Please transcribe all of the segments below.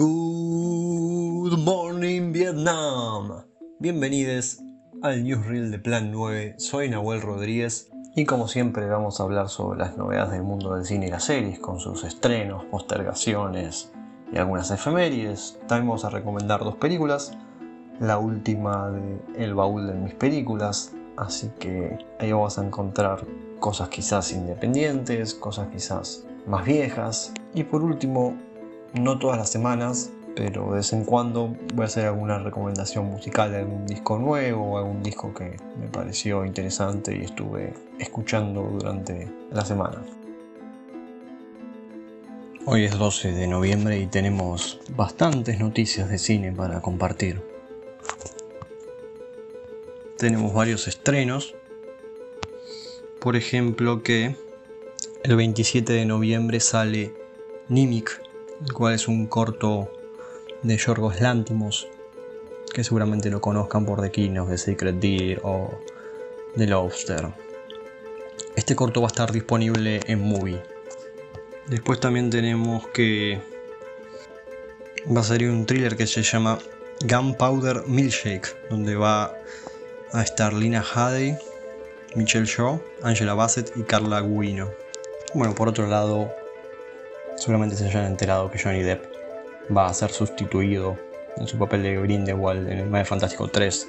Good morning Vietnam. Bienvenidos al Newsreel de Plan 9. Soy Nahuel Rodríguez y como siempre vamos a hablar sobre las novedades del mundo del cine y las series con sus estrenos, postergaciones y algunas efemérides. También vamos a recomendar dos películas. La última de El baúl de mis películas. Así que ahí vamos a encontrar cosas quizás independientes, cosas quizás más viejas. Y por último, no todas las semanas, pero de vez en cuando voy a hacer alguna recomendación musical de algún disco nuevo o algún disco que me pareció interesante y estuve escuchando durante la semana. Hoy es 12 de noviembre y tenemos bastantes noticias de cine para compartir. Tenemos varios estrenos. Por ejemplo que el 27 de noviembre sale Nimic el cual es un corto de Yorgos Lántimos, que seguramente lo conozcan por The King of the Secret Deer o The Lobster. Este corto va a estar disponible en Movie. Después también tenemos que va a salir un thriller que se llama Gunpowder Milkshake, donde va a estar Lina Headey, Michelle Shaw, Angela Bassett y Carla Guino. Bueno, por otro lado, seguramente se hayan enterado que Johnny Depp va a ser sustituido en su papel de Grindelwald en el Mae Fantástico 3.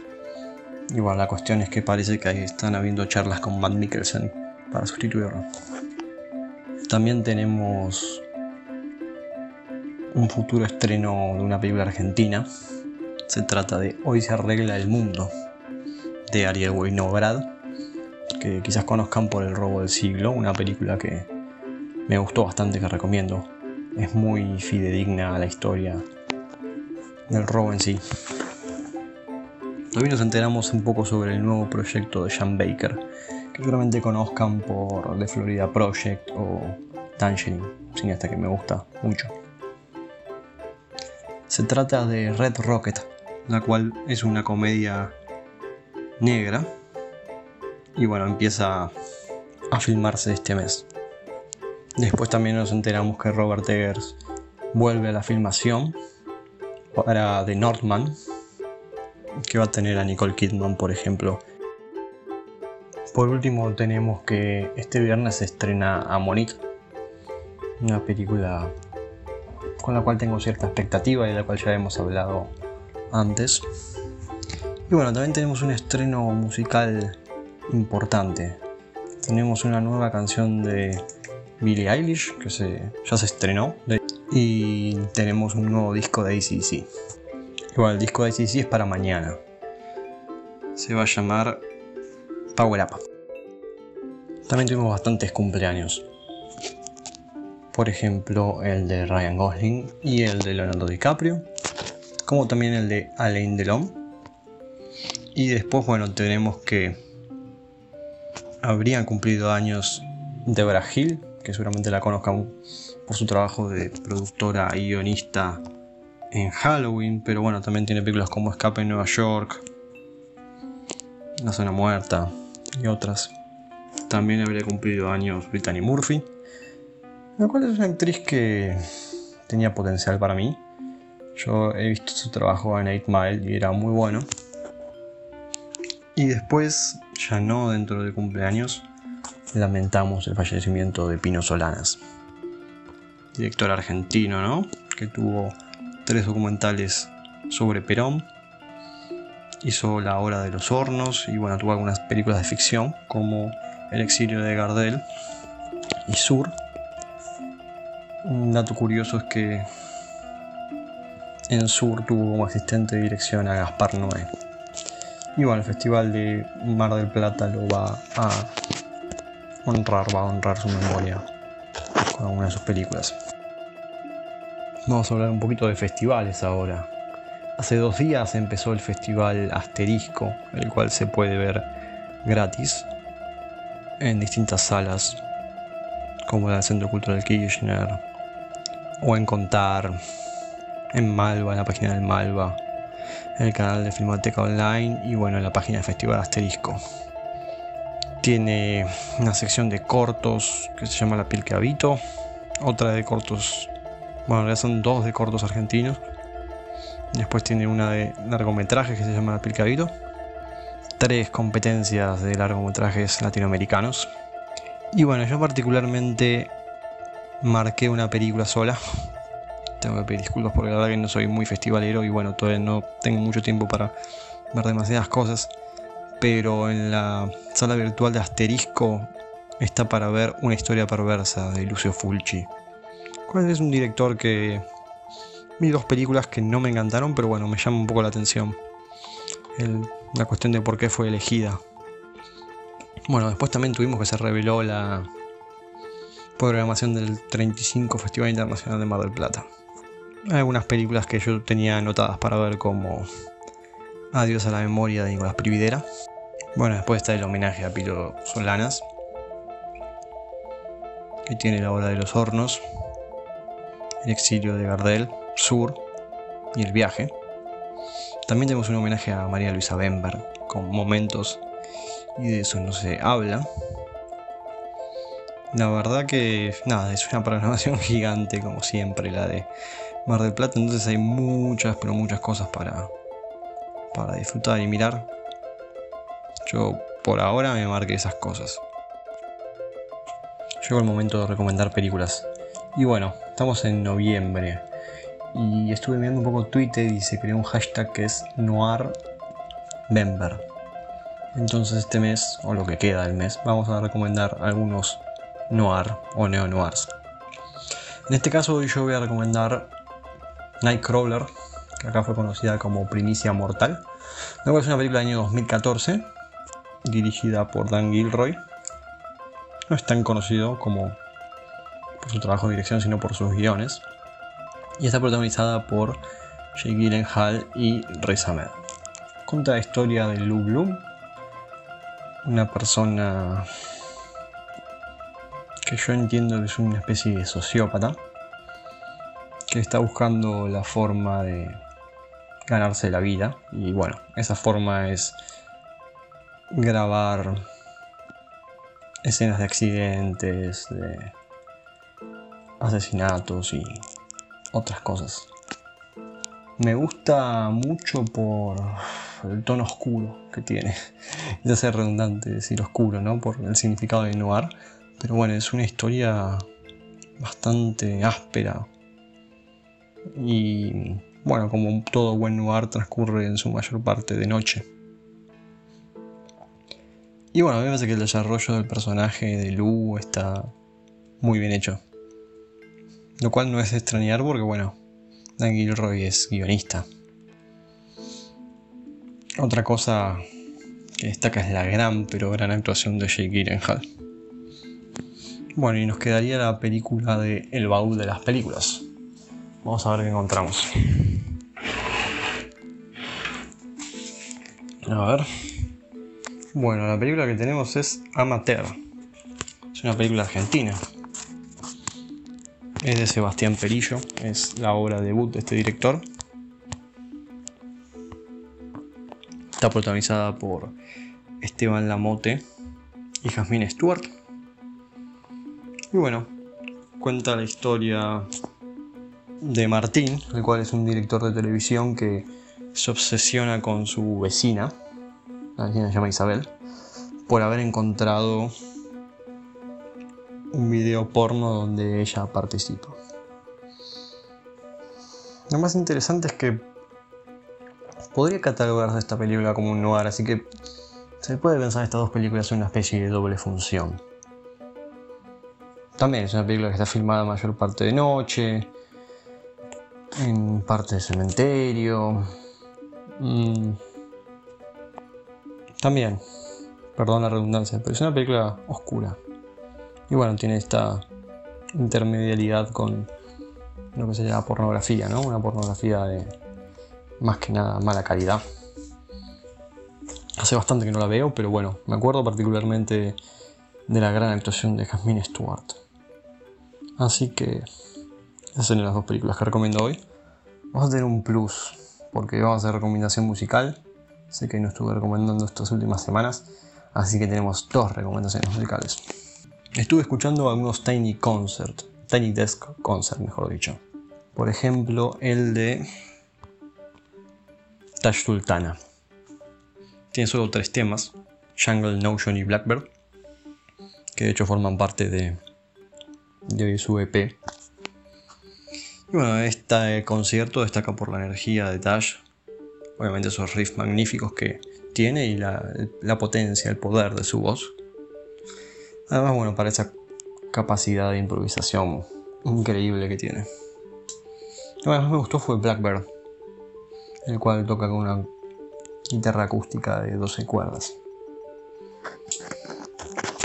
Y bueno, la cuestión es que parece que ahí están habiendo charlas con Matt Mikkelsen para sustituirlo. También tenemos un futuro estreno de una película argentina. Se trata de Hoy se arregla el mundo de Ariel Weinograd, que quizás conozcan por El robo del siglo, una película que me gustó bastante, que recomiendo. Es muy fidedigna a la historia del robo en sí. También nos enteramos un poco sobre el nuevo proyecto de Sean Baker, que seguramente conozcan por The Florida Project o Tangerine, cineasta que me gusta mucho. Se trata de Red Rocket, la cual es una comedia negra y bueno, empieza a filmarse este mes. Después también nos enteramos que Robert Eggers vuelve a la filmación para The Northman, que va a tener a Nicole Kidman, por ejemplo. Por último, tenemos que este viernes se estrena Amonique, una película con la cual tengo cierta expectativa y de la cual ya hemos hablado antes. Y bueno, también tenemos un estreno musical importante. Tenemos una nueva canción de Billie Eilish, que ya se estrenó. Y tenemos un nuevo disco de ACC. Igual, el disco de ACC es para mañana. Se va a llamar Power Up. También tuvimos bastantes cumpleaños. Por ejemplo, el de Ryan Gosling y el de Leonardo DiCaprio. Como también el de Alain Delon. Y después, bueno, tenemos que habrían cumplido años Deborah Hill, que seguramente la conozcan por su trabajo de productora y guionista en Halloween, pero bueno, también tiene películas como Escape en Nueva York, La Zona Muerta y otras. También habría cumplido años Brittany Murphy, la cual es una actriz que tenía potencial para mí. Yo he visto su trabajo en 8 Mile y era muy bueno. Y después, ya no dentro de cumpleaños, lamentamos el fallecimiento de Pino Solanas, director argentino, ¿no? Que tuvo tres documentales sobre Perón, hizo La Hora de los Hornos y bueno, tuvo algunas películas de ficción como El exilio de Gardel y Sur. Un dato curioso es que en Sur tuvo como asistente de dirección a Gaspar Noé. Y bueno, el Festival de Mar del Plata lo va a honrar, va a honrar su memoria con alguna de sus películas. Vamos a hablar un poquito de festivales ahora. Hace dos días empezó el festival Asterisco, el cual se puede ver gratis en distintas salas, como la del Centro Cultural Kirchner, o en Contar, en Malva, en la página del Malva, en el canal de Filmoteca Online y bueno, en la página del Festival Asterisco. Tiene una sección de cortos que se llama La piel que habito, otra de cortos Bueno, ya son dos de cortos argentinos. Después tiene una de largometrajes que se llama Aplicadito. Tres competencias de largometrajes latinoamericanos. Y bueno, yo particularmente marqué una película sola. Tengo que pedir disculpas porque la verdad que no soy muy festivalero y bueno, todavía no tengo mucho tiempo para ver demasiadas cosas. Pero en la sala virtual de Asterisco está para ver Una historia perversa de Lucio Fulci. ¿Cuál es un director que vi dos películas que no me encantaron, pero bueno, me llama un poco la atención. la cuestión de por qué fue elegida. Bueno, después también tuvimos que se reveló la programación del 35 Festival Internacional de Mar del Plata. Hay algunas películas que yo tenía anotadas para ver como Adiós a la memoria de Nicolás Prividera. Bueno, después está el homenaje a Pilo Solanas, que tiene la obra de los hornos, el exilio de Gardel, Sur y el viaje. También tenemos un homenaje a María Luisa Bember con momentos y de eso no se habla. La verdad que nada, es una programación gigante como siempre la de Mar del Plata, entonces hay muchas, pero muchas cosas para, para disfrutar y mirar. Yo por ahora me marqué esas cosas. Llegó el momento de recomendar películas. Y bueno, estamos en noviembre y estuve viendo un poco Twitter y se creó un hashtag que es NoirBember. Entonces este mes, o lo que queda del mes, vamos a recomendar algunos noir o neo-noirs. En este caso yo voy a recomendar Nightcrawler, que acá fue conocida como Primicia Mortal. Luego es una película del año 2014, dirigida por Dan Gilroy. No es tan conocido como por su trabajo de dirección, sino por sus guiones y está protagonizada por Jake Gyllenhaal y Riz Ahmed. Cuenta la historia de Lou Bloom, una persona que yo entiendo que es una especie de sociópata que está buscando la forma de ganarse la vida y bueno, esa forma es grabar escenas de accidentes, de asesinatos y otras cosas. Me gusta mucho por el tono oscuro que tiene. Ya sea redundante decir oscuro, ¿no? Por el significado de noir. Pero bueno, es una historia bastante áspera. Y bueno, como todo buen noir transcurre en su mayor parte de noche. Y bueno, a mí me parece que el desarrollo del personaje de Lu está muy bien hecho. Lo cual no es de extrañar porque, bueno, Dan Gilroy es guionista. Otra cosa que destaca es la gran, pero gran actuación de Jake Gyllenhaal. Bueno, y nos quedaría la película de El baúl de las películas. Vamos a ver qué encontramos. A ver. Bueno, la película que tenemos es Amateur. Es una película argentina es de Sebastián Perillo, es la obra debut de este director. Está protagonizada por Esteban Lamote y Jasmine Stewart. Y bueno, cuenta la historia de Martín, el cual es un director de televisión que se obsesiona con su vecina, la vecina se llama Isabel, por haber encontrado un video porno donde ella participa. Lo más interesante es que podría catalogarse esta película como un noir, así que se puede pensar estas dos películas en una especie de doble función. También es una película que está filmada mayor parte de noche, en parte de cementerio. Mm. También, perdón la redundancia, pero es una película oscura. Y bueno, tiene esta intermedialidad con lo que se llama pornografía, ¿no? Una pornografía de más que nada mala calidad. Hace bastante que no la veo, pero bueno, me acuerdo particularmente de la gran actuación de Jasmine Stewart. Así que esas son las dos películas que recomiendo hoy. Vamos a tener un plus, porque vamos a hacer recomendación musical. Sé que no estuve recomendando estas últimas semanas, así que tenemos dos recomendaciones musicales. Estuve escuchando algunos Tiny Concert, Tiny Desk Concert, mejor dicho. Por ejemplo, el de Tash Sultana. Tiene solo tres temas, Jungle, Notion y Blackbird, que de hecho forman parte de, de su EP. Y bueno, este concierto destaca por la energía de Tash, obviamente esos riffs magníficos que tiene y la, la potencia, el poder de su voz. Además, bueno, para esa capacidad de improvisación increíble que tiene. Lo que más me gustó fue Blackbird, el cual toca con una guitarra acústica de 12 cuerdas.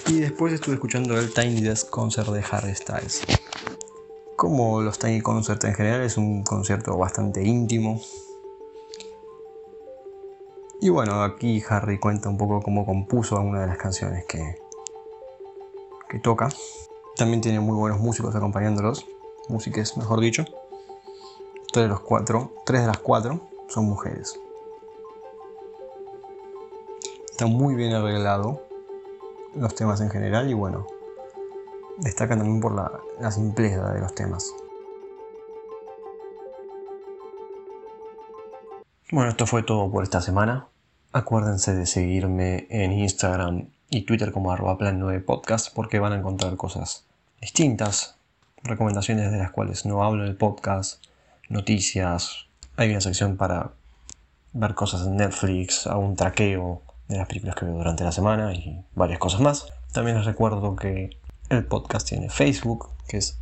Y después estuve escuchando el Tiny Desk Concert de Harry Styles. Como los Tiny Concerts en general, es un concierto bastante íntimo. Y bueno, aquí Harry cuenta un poco cómo compuso algunas de las canciones que, que toca. También tiene muy buenos músicos acompañándolos, músicos mejor dicho. Tres de los cuatro, tres de las cuatro son mujeres. Está muy bien arreglado los temas en general y bueno, destacan también por la, la simpleza de los temas. Bueno, esto fue todo por esta semana. Acuérdense de seguirme en Instagram y Twitter como plan 9 podcast porque van a encontrar cosas distintas, recomendaciones de las cuales no hablo en el podcast, noticias, hay una sección para ver cosas en Netflix, un traqueo de las películas que veo durante la semana y varias cosas más. También les recuerdo que el podcast tiene Facebook, que es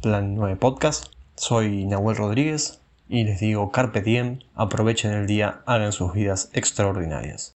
Plan 9 Podcast. Soy Nahuel Rodríguez y les digo Carpe Diem, aprovechen el día, hagan sus vidas extraordinarias.